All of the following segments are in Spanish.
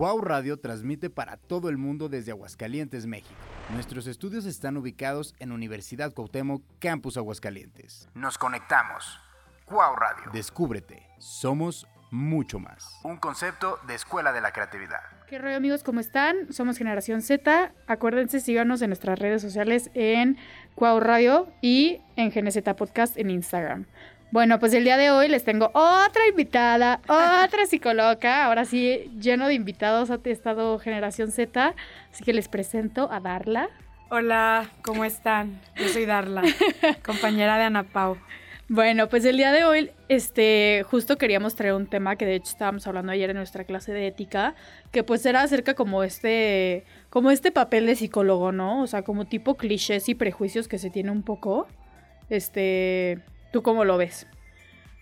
Cuau Radio transmite para todo el mundo desde Aguascalientes, México. Nuestros estudios están ubicados en Universidad Cuauhtémoc, Campus Aguascalientes. Nos conectamos. Cuau Radio. Descúbrete. Somos mucho más. Un concepto de Escuela de la Creatividad. ¿Qué rollo amigos? ¿Cómo están? Somos Generación Z. Acuérdense, síganos en nuestras redes sociales en Cuau Radio y en GNZ Podcast en Instagram. Bueno, pues el día de hoy les tengo otra invitada, otra psicóloga. Ahora sí, lleno de invitados ha estado Generación Z. Así que les presento a Darla. Hola, ¿cómo están? Yo soy Darla, compañera de Ana Pau. Bueno, pues el día de hoy, este, justo queríamos traer un tema que de hecho estábamos hablando ayer en nuestra clase de ética, que pues era acerca como este, como este papel de psicólogo, ¿no? O sea, como tipo clichés y prejuicios que se tiene un poco. Este, ¿Tú cómo lo ves?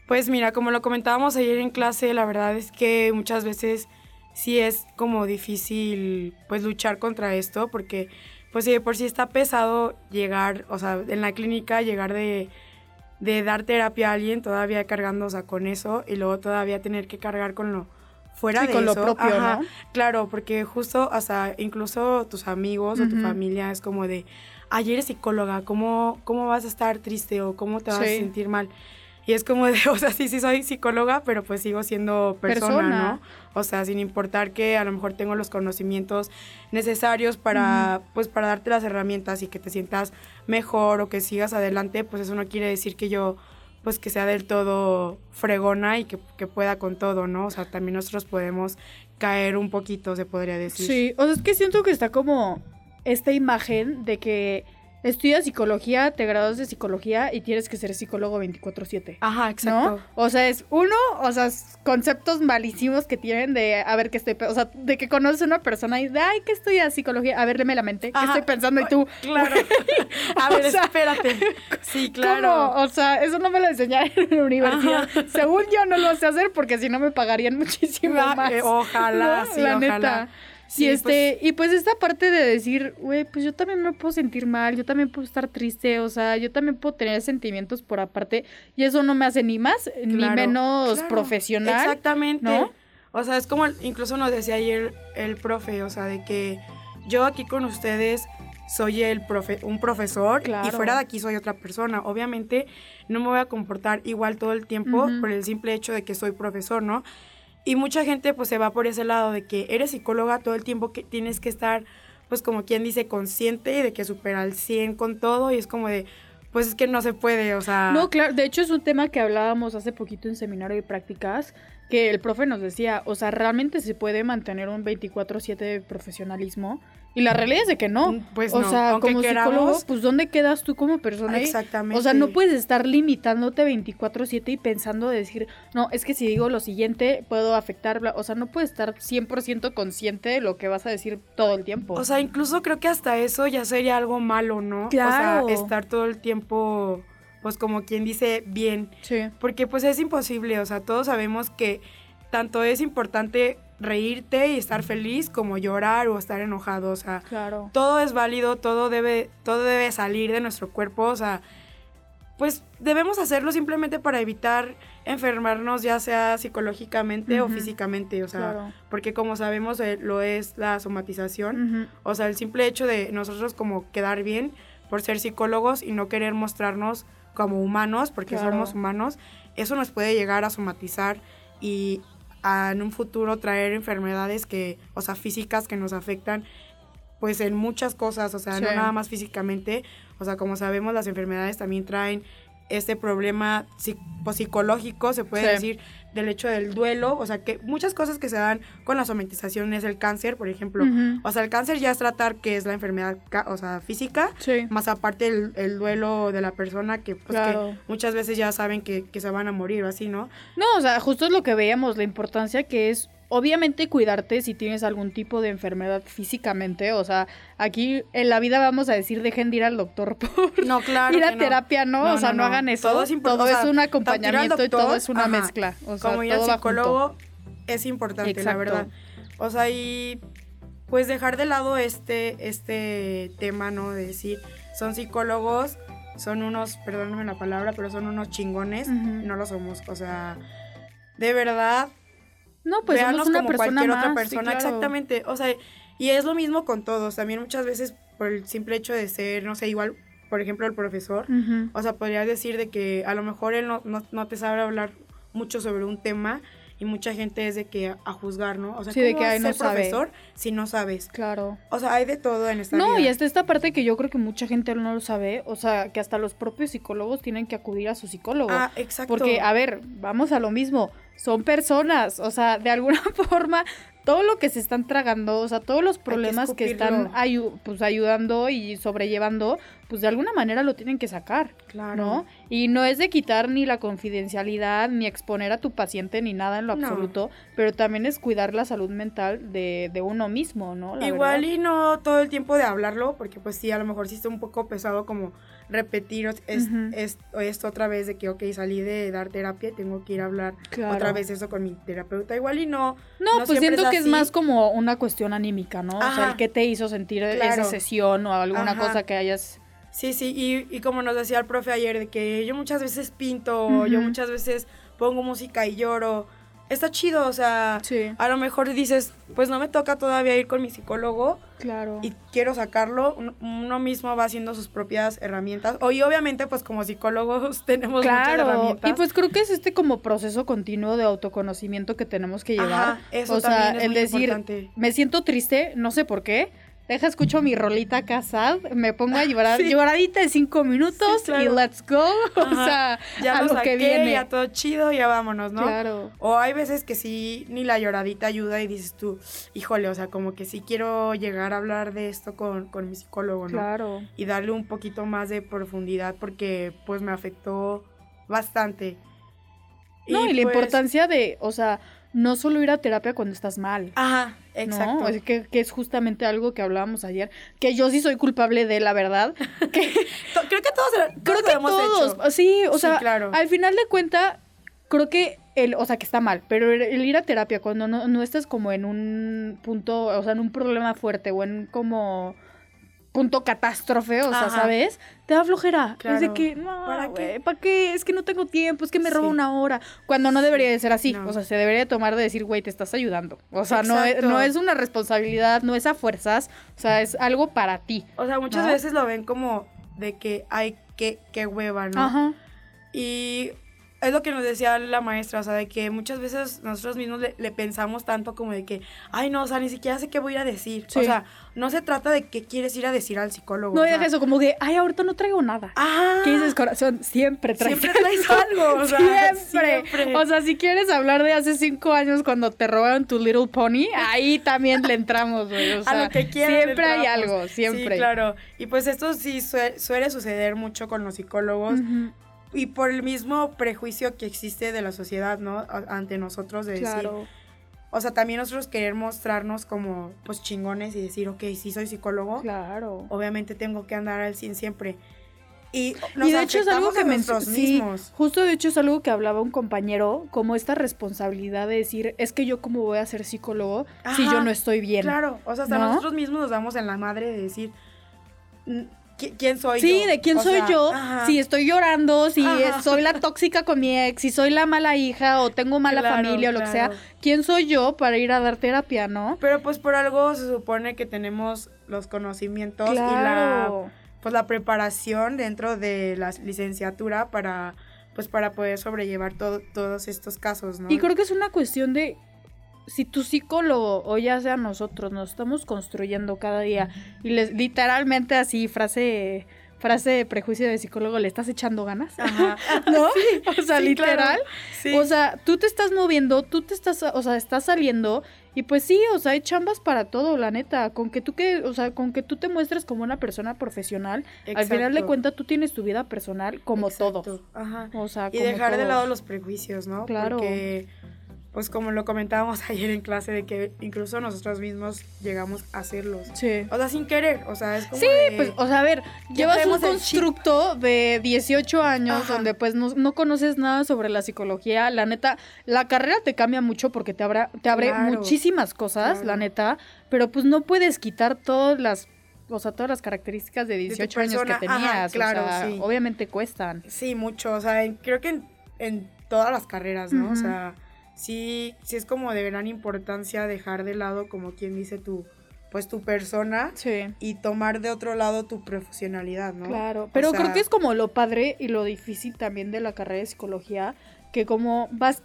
Pues mira, como lo comentábamos ayer en clase, la verdad es que muchas veces sí es como difícil pues luchar contra esto porque pues sí, por sí está pesado llegar, o sea, en la clínica llegar de, de dar terapia a alguien todavía cargando, o sea, con eso y luego todavía tener que cargar con lo fuera de con lo propio, ¿no? Claro, porque justo, o sea, incluso tus amigos o tu familia es como de, ayer eres psicóloga, ¿cómo, ¿cómo vas a estar triste o cómo te vas a sentir mal? Y es como de, o sea, sí, sí soy psicóloga, pero pues sigo siendo persona, ¿no? O sea, sin importar que a lo mejor tengo los conocimientos necesarios para, pues, para darte las herramientas y que te sientas mejor o que sigas adelante, pues eso no quiere decir que yo, pues, que sea del todo fregona y que, que pueda con todo, ¿no? O sea, también nosotros podemos caer un poquito, se podría decir. Sí, o sea, es que siento que está como esta imagen de que estudias psicología, te graduas de psicología y tienes que ser psicólogo 24/7. Ajá, exacto. O sea, es uno, o sea, conceptos malísimos que tienen de, a ver, qué estoy, o sea, de que conoces a una persona y de, ay, ¿qué estudias psicología? A ver, léeme la mente, ¿qué estoy pensando? Y tú, claro. a ver, espérate. Sí, claro. O sea, eso no me lo enseñaron en la universidad. Según yo no lo sé hacer porque si no me pagarían muchísimo Ah, más. eh, ojalá, sí, la ojalá. neta. Sí, y este, y pues esta parte de decir, güey, pues yo también me puedo sentir mal, yo también puedo estar triste, o sea, yo también puedo tener sentimientos por aparte, y eso no me hace ni más ni menos claro, profesional. Exactamente. ¿no? O sea, es como incluso nos decía ayer el profe, o sea, de que yo aquí con ustedes soy el profe, un profesor Claro. y fuera de aquí soy otra persona. Obviamente no me voy a comportar igual todo el tiempo por el simple hecho de que soy profesor, ¿no? Y mucha gente pues se va por ese lado de que eres psicóloga todo el tiempo que tienes que estar pues como quien dice consciente y de que supera al 100 con todo y es como de pues es que no se puede, o sea, No, claro, de hecho es un tema que hablábamos hace poquito en seminario de prácticas, que el profe nos decía, o sea, realmente se puede mantener un 24/7 de profesionalismo, y la realidad es de que no. Pues o no, sea, aunque como psicólogo, queramos. pues ¿dónde quedas tú como persona? Exactamente. O sea, no puedes estar limitándote 24/7 y pensando de decir, no, es que si digo lo siguiente puedo afectar, bla". o sea, no puedes estar 100% consciente de lo que vas a decir todo el tiempo. O sea, incluso creo que hasta eso ya sería algo malo, ¿no? Claro. O sea, estar todo el tiempo, pues como quien dice, bien. sí. Porque pues es imposible, o sea, todos sabemos que tanto es importante reírte y estar feliz como llorar o estar enojado, o sea, Claro. todo es válido, todo debe, todo debe salir de nuestro cuerpo, o sea, pues debemos hacerlo simplemente para evitar enfermarnos, ya sea psicológicamente o físicamente, o sea, Claro. porque como sabemos eh, lo es la somatización, o sea, el simple hecho de nosotros como quedar bien por ser psicólogos y no querer mostrarnos como humanos, porque Claro. somos humanos, eso nos puede llegar a somatizar y a, en un futuro traer enfermedades que, o sea, físicas que nos afectan pues en muchas cosas, o sea, no nada más físicamente, o sea, como sabemos las enfermedades también traen este problema psi- psicológico, se puede Sí. decir, del hecho del duelo, o sea, que muchas cosas que se dan con la somatización es el cáncer, por ejemplo, o sea, el cáncer ya es tratar que es la enfermedad, o sea, física, Sí. más aparte el, el duelo de la persona que, pues, Claro. que muchas veces ya saben que, que se van a morir o así, ¿no? No, o sea, justo es lo que veíamos, la importancia que es, obviamente, cuidarte si tienes algún tipo de enfermedad físicamente. O sea, aquí en la vida vamos a decir, dejen de ir al doctor por No, claro. ir a no. terapia, ¿no? No, o sea, no, hagan eso. Todo es importante, Todo es un acompañamiento y todo es una ajá, mezcla. O sea, como ir todo psicólogo es importante, la Exacto. verdad. O sea, y pues dejar de lado este, este tema, ¿no? De decir, son psicólogos, son unos, perdónenme la palabra, pero son unos chingones. No lo somos. O sea, de verdad, No, pues somos una como persona cualquier otra persona, exactamente. O sea, y es lo mismo con todos. También muchas veces por el simple hecho de ser, no sé, igual, por ejemplo, el profesor. O sea, podría decir de que a lo mejor él no, no, no te sabe hablar mucho sobre un tema y mucha gente es de que a juzgar, ¿no? O sea, sí, de que hay no profesor si no sabes? Claro. O sea, hay de todo en esta No, y hasta esta parte que yo creo que mucha gente no lo sabe, o sea, que hasta los propios psicólogos tienen que acudir a su psicólogo. Ah, exacto. Porque, a ver, vamos a lo mismo, son personas, o sea, de alguna forma todo lo que se están tragando, o sea, todos los problemas que, están pues, ayudando y sobrellevando, pues de alguna manera lo tienen que sacar. Claro. ¿No? Y no es de quitar ni la confidencialidad, ni exponer a tu paciente, ni nada en lo absoluto, pero también es cuidar la salud mental de, de uno mismo, ¿no? Igual y no todo el tiempo de hablarlo, porque pues sí, a lo mejor sí está un poco pesado como repetir esto otra vez de que, ok, salí de dar terapia y tengo que ir a hablar otra vez eso con mi terapeuta. Igual y no. No, pues siento que es más como una cuestión anímica, ¿no? O sea, el que te hizo sentir esa sesión o alguna cosa que hayas... Sí, sí, y, y, como nos decía el profe ayer, de que yo muchas veces pinto, yo muchas veces pongo música y lloro está chido, o sea, a lo mejor dices, pues no me toca todavía ir con mi psicólogo. Claro. Y quiero sacarlo, uno mismo va haciendo sus propias herramientas. O, y obviamente, pues como psicólogos tenemos muchas herramientas. Y pues creo que es este como proceso continuo de autoconocimiento que tenemos que llevar. eso o sea, el decir, me siento triste, no sé por qué deja escucho mi rolita casad, me pongo a llorar, lloradita de cinco minutos y let's go. O sea, ya a lo, que viene. Ya todo chido, ya vámonos, ¿no? Claro. O hay veces que sí, ni la lloradita ayuda y dices tú, híjole, o sea, como que sí quiero llegar a hablar de esto con, con mi psicólogo, ¿no? Claro. Y darle un poquito más de profundidad porque pues me afectó bastante. No, y, la pues importancia de, o sea, no solo ir a terapia cuando estás mal. Ajá, exacto. que, es justamente algo que hablábamos ayer, que yo sí soy culpable de, la verdad. creo que todos, creo que todos, sí, o sea, al final de cuenta, creo que el, o sea, que está mal, pero el, ir a terapia cuando no, no estás como en un punto, o sea, en un problema fuerte o en como punto catástrofe, o sea, ¿sabes? Te da flojera. es de que, no, ¿para qué? ¿Para qué? Es que no tengo tiempo, es que me roba una hora. Cuando no debería de ser así. O sea, se debería tomar de decir, güey, te estás ayudando. O sea, no es, no es una responsabilidad, no es a fuerzas, o sea, es algo para ti. O sea, muchas veces lo ven como de que hay que, que hueva, ¿no? Ajá. Y es lo que nos decía la maestra, o sea, de que muchas veces nosotros mismos le, pensamos tanto como de que, ay, no, o sea, ni siquiera sé qué voy a ir a decir. O sea, no se trata de qué quieres ir a decir al psicólogo. No, es eso, como de, ay, ahorita no traigo nada. Ah. ¿Qué dices, corazón? Siempre traes Siempre traes algo, o sea, siempre. O sea, si quieres hablar de hace cinco años cuando te robaron tu Little Pony, ahí también le entramos, güey. O sea, a lo que quieras. Siempre hay algo, siempre. Sí, claro. Y pues esto sí suele, suceder mucho con los psicólogos y por el mismo prejuicio que existe de la sociedad, ¿no? Ante nosotros de decir... O sea, también nosotros querer mostrarnos como, pues, chingones y decir, ok, sí soy psicólogo. Claro. Obviamente tengo que andar al 100 siempre. Y, y de hecho es algo que me sí, justo de hecho es algo que hablaba un compañero como esta responsabilidad de decir es que yo cómo voy a ser psicólogo si yo no estoy bien claro o sea hasta nosotros mismos nos damos en la madre de decir quién soy sí, yo. Sí, de quién soy yo. Si estoy llorando, si soy la tóxica con mi ex, si soy la mala hija o tengo mala familia o lo que sea. ¿Quién soy yo para ir a dar terapia, no? Pero pues por algo se supone que tenemos los conocimientos y la pues la preparación dentro de la licenciatura para pues para poder sobrellevar todos estos casos, ¿no? Y creo que es una cuestión de si tu psicólogo o ya sea nosotros nos estamos construyendo cada día y les literalmente así frase frase de prejuicio de psicólogo le estás echando ganas Ajá. no o sea literal. O sea tú te estás moviendo tú te estás o sea estás saliendo y pues sí o sea hay chambas para todo la neta. Con que tú que o sea con que tú te muestres como una persona profesional al final de cuentas tú tienes tu vida personal como todo Ajá. o sea y dejar de lado los prejuicios no claro. Porque pues como lo comentábamos ayer en clase, de que incluso nosotros mismos llegamos a hacerlos. Sí. O sea, sin querer, o sea, es como Sí, pues, o sea, a ver, llevas un constructo de 18 años donde pues no, conoces nada sobre la psicología, la neta, la carrera te cambia mucho porque te, abra, te abre muchísimas cosas, la neta, pero pues no puedes quitar todas las o sea, todas las características de 18 años que tenías, claro, o sea, obviamente cuestan. Sí, mucho, o sea, creo que en, todas las carreras, ¿no? O sea, sí, sí es como de gran importancia dejar de lado, como quien dice tu, pues tu persona y tomar de otro lado tu profesionalidad, ¿no? Claro, pero creo que es como lo padre y lo difícil también de la carrera de psicología, que como vas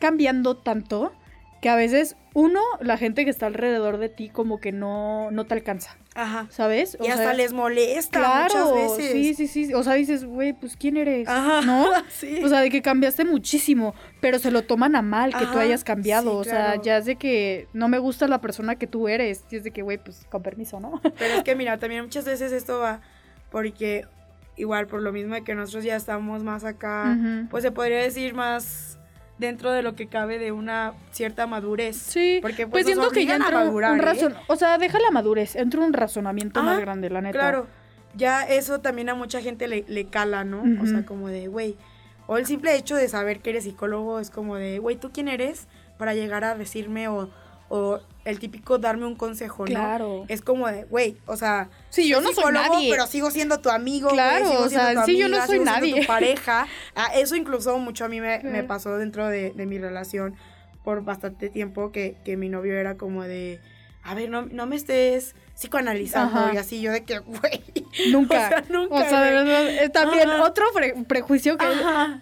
cambiando tanto, que a veces uno, la gente que está alrededor de ti como que no, no te alcanza. Ajá. ¿Sabes? y hasta les molesta claro, muchas veces. Sí, sí, sí. O sea, dices, güey, pues ¿quién eres? Ajá. ¿No? sí. O sea, de que cambiaste muchísimo, pero se lo toman a mal que tú hayas cambiado. o sea, ya es de que no me gusta la persona que tú eres. Y es de que, güey, pues con permiso, ¿no? Pero es que mira, también muchas veces esto va porque igual por lo mismo de que nosotros ya estamos más acá, pues se podría decir más dentro de lo que cabe de una cierta madurez. Sí, porque pues, pues siento que ya entró un ¿eh? razón, o sea, deja la madurez, entra un razonamiento más grande, la neta. Claro, ya eso también a mucha gente le, le cala, ¿no? O sea, como de, güey, o el simple hecho de saber que eres psicólogo es como de, güey, ¿tú quién eres para llegar a decirme o o el típico darme un consejo, ¿no? Claro. Es como de, güey, o sea, sí, yo no soy nadie, pero sigo siendo tu amigo, claro, sigo o sea, sí, yo no soy nadie. tu pareja. Ah, eso incluso mucho a mí me, me pasó dentro de, de, mi relación por bastante tiempo que, que mi novio era como de, a ver, no, no me estés psicoanalizando y así yo de que, güey. Nunca. O sea, nunca. O sea, de verdad, también otro prejuicio que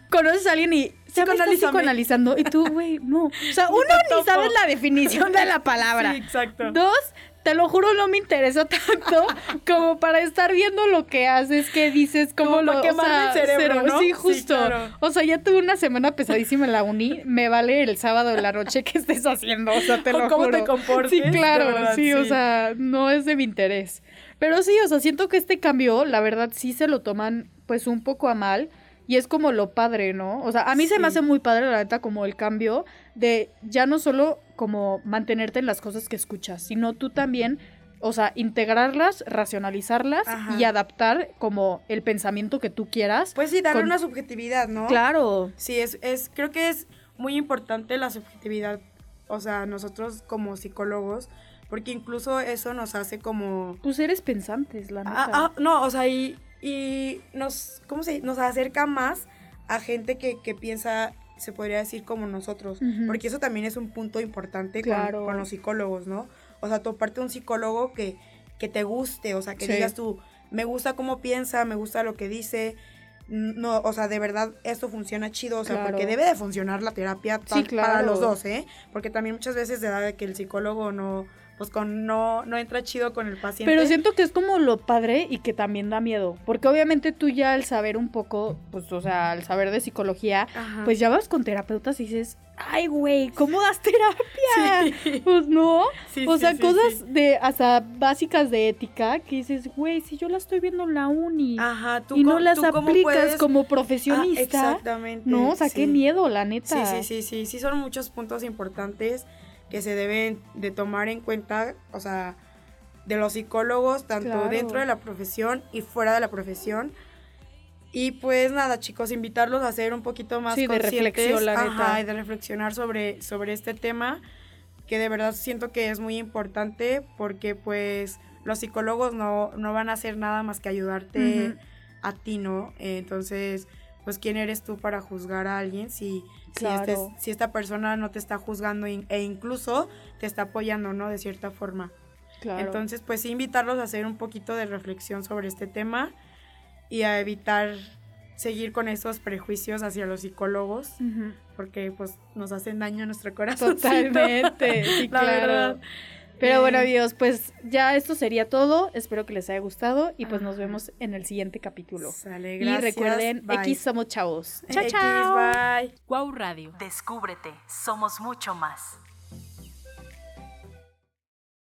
conoces a alguien y se psicoanalizando. Y tú, güey, no. O sea, uno ni sabes la definición de la palabra. Sí, exacto. Dos, te lo juro, no me interesa tanto como para estar viendo lo que haces, que dices, cómo lo... que el cerebro, ¿no? Sí, justo. O sea, ya tuve una semana pesadísima en la uni, me vale el sábado de la noche que estés haciendo, o sea, te lo cómo te comportes. Sí, claro, sí, o sea, no es de mi interés. Pero sí, o sea, siento que este cambio, la verdad, sí se lo toman pues un poco a mal. Y es como lo padre, ¿no? O sea, a mí se me hace muy padre, la neta, como el cambio de ya no solo como mantenerte en las cosas que escuchas, sino tú también, o sea, integrarlas, racionalizarlas y adaptar como el pensamiento que tú quieras. Pues sí, darle una subjetividad, ¿no? Claro. Sí, es, es, creo que es muy importante la subjetividad, o sea, nosotros como psicólogos, porque incluso eso nos hace como... Pues eres pensantes, la neta. Ah, ah, no, o sea, y y nos, ¿cómo se Nos acerca más a gente que, que piensa, se podría decir, como nosotros, porque eso también es un punto importante con, los psicólogos, ¿no? O sea, toparte un psicólogo que, que te guste, o sea, que digas tú, me gusta cómo piensa, me gusta lo que dice, no, o sea, de verdad esto funciona chido, o sea, porque debe de funcionar la terapia para los dos, ¿eh? Porque también muchas veces se da de que el psicólogo no pues con no, no entra chido con el paciente. Pero siento que es como lo padre y que también da miedo, porque obviamente tú ya al saber un poco, pues o sea, al saber de psicología, pues ya vas con terapeutas y dices, ay güey, ¿cómo das terapia? Pues no, o sea, cosas de hasta básicas de ética que dices, güey, si yo la estoy viendo en la uni y no las aplicas como profesionista, ah, exactamente. No, o sea, qué miedo, la neta. Sí, sí, sí, sí, sí, son muchos puntos importantes que se deben de tomar en cuenta, o sea, de los psicólogos, tanto dentro de la profesión y fuera de la profesión. Y pues nada, chicos, invitarlos a ser un poquito más sí, de reflexión, la neta. y de reflexionar sobre, sobre este tema, que de verdad siento que es muy importante porque pues los psicólogos no, no van a hacer nada más que ayudarte a ti, ¿no? entonces, pues quién eres tú para juzgar a alguien si, este si, esta persona no te está juzgando e incluso te está apoyando, ¿no? De cierta forma. Entonces, pues sí, invitarlos a hacer un poquito de reflexión sobre este tema y a evitar seguir con esos prejuicios hacia los psicólogos, porque pues nos hacen daño a nuestro corazón. Totalmente, sí, claro. Pero bueno, amigos, pues ya esto sería todo. Espero que les haya gustado y pues nos vemos en el siguiente capítulo. Sale, gracias. Y recuerden, X somos chavos. Chao, chao. Bye. Wow Radio. Descúbrete, somos mucho más.